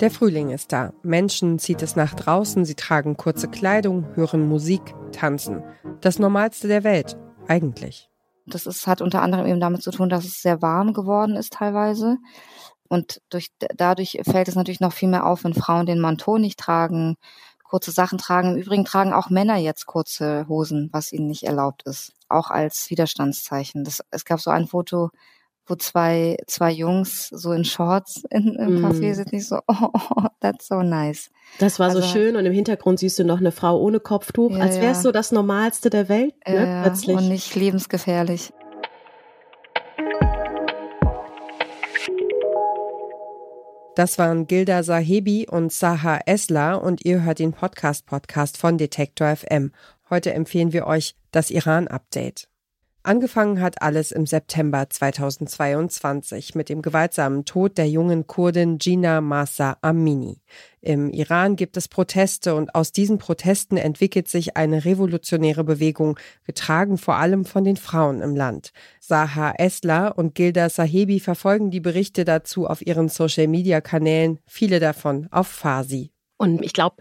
Der Frühling ist da. Menschen zieht es nach draußen, sie tragen kurze Kleidung, hören Musik, tanzen. Das Normalste der Welt, eigentlich. Das ist, hat unter anderem eben damit zu tun, dass es sehr warm geworden ist teilweise. Und durch, dadurch fällt es natürlich noch viel mehr auf, wenn Frauen den Manteau nicht tragen, kurze Sachen tragen. Im Übrigen tragen auch Männer jetzt kurze Hosen, was ihnen nicht erlaubt ist. Auch als Widerstandszeichen. Das, es gab so ein Foto, wo zwei, zwei Jungs so in Shorts in, im mm. Café sind, nicht so, oh, oh, that's so nice. Das war also, so schön und im Hintergrund siehst du noch eine Frau ohne Kopftuch, ja, als wäre es ja. so das Normalste der Welt, ne, ja, plötzlich. Und nicht lebensgefährlich. Das waren Gilda Sahebi und Saha Esler und ihr hört den Podcast-Podcast von Detektor FM. Heute empfehlen wir euch das Iran-Update. Angefangen hat alles im September 2022 mit dem gewaltsamen Tod der jungen Kurdin Gina Masa Amini. Im Iran gibt es Proteste und aus diesen Protesten entwickelt sich eine revolutionäre Bewegung, getragen vor allem von den Frauen im Land. Saha Esler und Gilda Sahebi verfolgen die Berichte dazu auf ihren Social-Media-Kanälen, viele davon auf Farsi. Und ich glaube,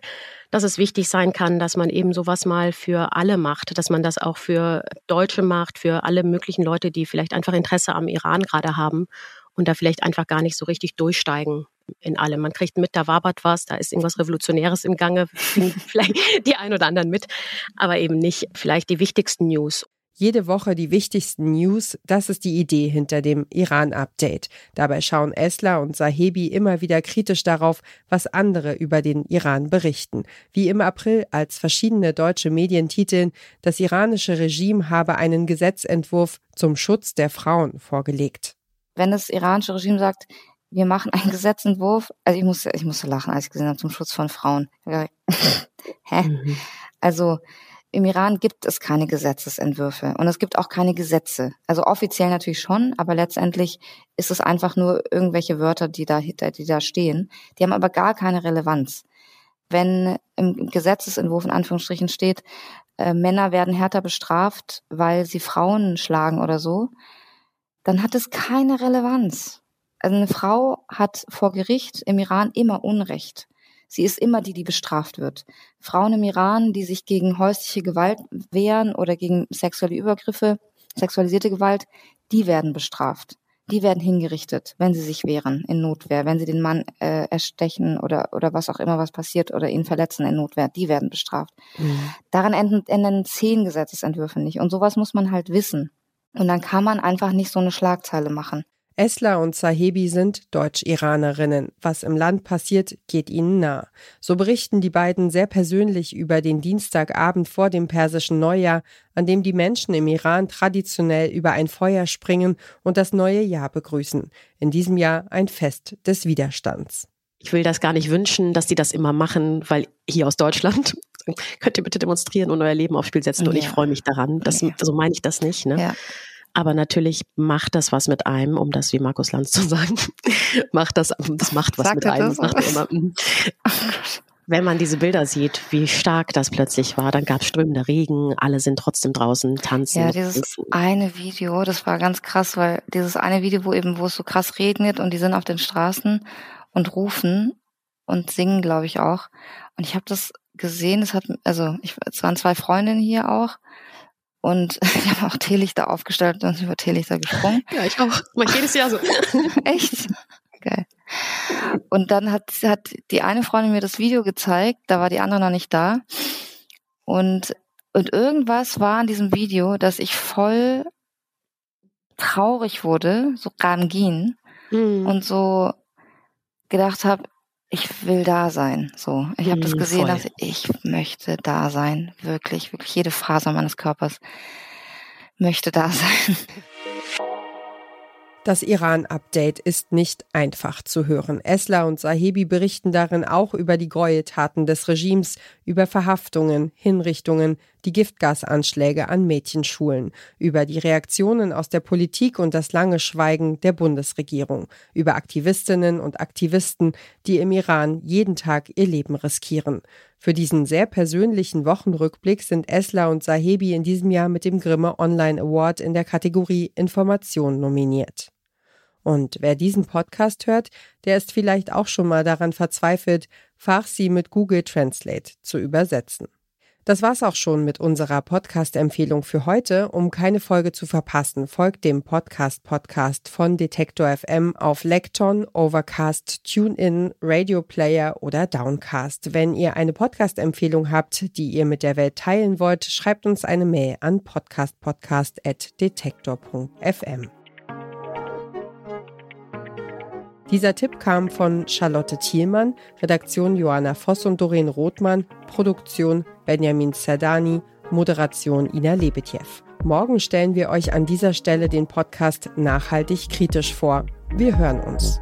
dass es wichtig sein kann, dass man eben sowas mal für alle macht, dass man das auch für Deutsche macht, für alle möglichen Leute, die vielleicht einfach Interesse am Iran gerade haben und da vielleicht einfach gar nicht so richtig durchsteigen in allem. Man kriegt mit, da wabert was, da ist irgendwas Revolutionäres im Gange, vielleicht die ein oder anderen mit, aber eben nicht vielleicht die wichtigsten News. Jede Woche die wichtigsten News, das ist die Idee hinter dem Iran-Update. Dabei schauen Esler und Sahebi immer wieder kritisch darauf, was andere über den Iran berichten. Wie im April, als verschiedene deutsche Medien titeln, das iranische Regime habe einen Gesetzentwurf zum Schutz der Frauen vorgelegt. Wenn das iranische Regime sagt, wir machen einen Gesetzentwurf, also ich musste, ich musste lachen, als ich gesehen habe, zum Schutz von Frauen. Hä? Mhm. Also, im Iran gibt es keine Gesetzesentwürfe und es gibt auch keine Gesetze. Also offiziell natürlich schon, aber letztendlich ist es einfach nur irgendwelche Wörter, die da, die da stehen. Die haben aber gar keine Relevanz. Wenn im Gesetzesentwurf in Anführungsstrichen steht, äh, Männer werden härter bestraft, weil sie Frauen schlagen oder so, dann hat es keine Relevanz. Also eine Frau hat vor Gericht im Iran immer Unrecht. Sie ist immer die, die bestraft wird. Frauen im Iran, die sich gegen häusliche Gewalt wehren oder gegen sexuelle Übergriffe, sexualisierte Gewalt, die werden bestraft. Die werden hingerichtet, wenn sie sich wehren in Notwehr, wenn sie den Mann äh, erstechen oder oder was auch immer was passiert oder ihn verletzen in Notwehr, die werden bestraft. Mhm. Daran enden, enden zehn Gesetzesentwürfe nicht. Und sowas muss man halt wissen. Und dann kann man einfach nicht so eine Schlagzeile machen. Esla und Sahebi sind Deutsch-Iranerinnen. Was im Land passiert, geht ihnen nah. So berichten die beiden sehr persönlich über den Dienstagabend vor dem persischen Neujahr, an dem die Menschen im Iran traditionell über ein Feuer springen und das neue Jahr begrüßen. In diesem Jahr ein Fest des Widerstands. Ich will das gar nicht wünschen, dass die das immer machen, weil hier aus Deutschland könnt ihr bitte demonstrieren und euer Leben aufs Spiel setzen ja. und ich freue mich daran. Das, ja. So meine ich das nicht. Ne? Ja. Aber natürlich macht das was mit einem, um das wie Markus Lanz zu sagen. macht das, das macht was Sagt mit einem. Macht mm. wenn man diese Bilder sieht, wie stark das plötzlich war, dann gab es strömende Regen, alle sind trotzdem draußen, tanzen. Ja, dieses eine Video, das war ganz krass, weil dieses eine Video, wo eben, wo es so krass regnet und die sind auf den Straßen und rufen und singen, glaube ich auch. Und ich habe das gesehen, es hat, also ich, es waren zwei Freundinnen hier auch und wir haben auch Teelichter aufgestellt und über Teelichter gesprungen. Ja, ich auch. Mal jedes Jahr so. Echt? Geil. Und dann hat, hat die eine Freundin mir das Video gezeigt, da war die andere noch nicht da. Und, und irgendwas war in diesem Video, dass ich voll traurig wurde, so Ramgin, mhm. und so gedacht habe, ich will da sein. So, ich habe das mm, gesehen, dass ich möchte da sein. Wirklich, wirklich jede Faser meines Körpers möchte da sein. Das Iran-Update ist nicht einfach zu hören. Esla und Sahebi berichten darin auch über die Gräueltaten des Regimes, über Verhaftungen, Hinrichtungen, die Giftgasanschläge an Mädchenschulen, über die Reaktionen aus der Politik und das lange Schweigen der Bundesregierung, über Aktivistinnen und Aktivisten, die im Iran jeden Tag ihr Leben riskieren. Für diesen sehr persönlichen Wochenrückblick sind Esla und Sahebi in diesem Jahr mit dem Grimme Online Award in der Kategorie Information nominiert. Und wer diesen Podcast hört, der ist vielleicht auch schon mal daran verzweifelt, Farsi mit Google Translate zu übersetzen. Das war's auch schon mit unserer Podcast-Empfehlung für heute. Um keine Folge zu verpassen, folgt dem Podcast-Podcast von Detektor FM auf Lecton, Overcast, TuneIn, Radio Player oder Downcast. Wenn ihr eine Podcast-Empfehlung habt, die ihr mit der Welt teilen wollt, schreibt uns eine Mail an podcastpodcast.detektor.fm. Dieser Tipp kam von Charlotte Thielmann, Redaktion Johanna Voss und Doreen Rothmann, Produktion Benjamin Zerdani, Moderation Ina Lebetjew. Morgen stellen wir euch an dieser Stelle den Podcast Nachhaltig kritisch vor. Wir hören uns.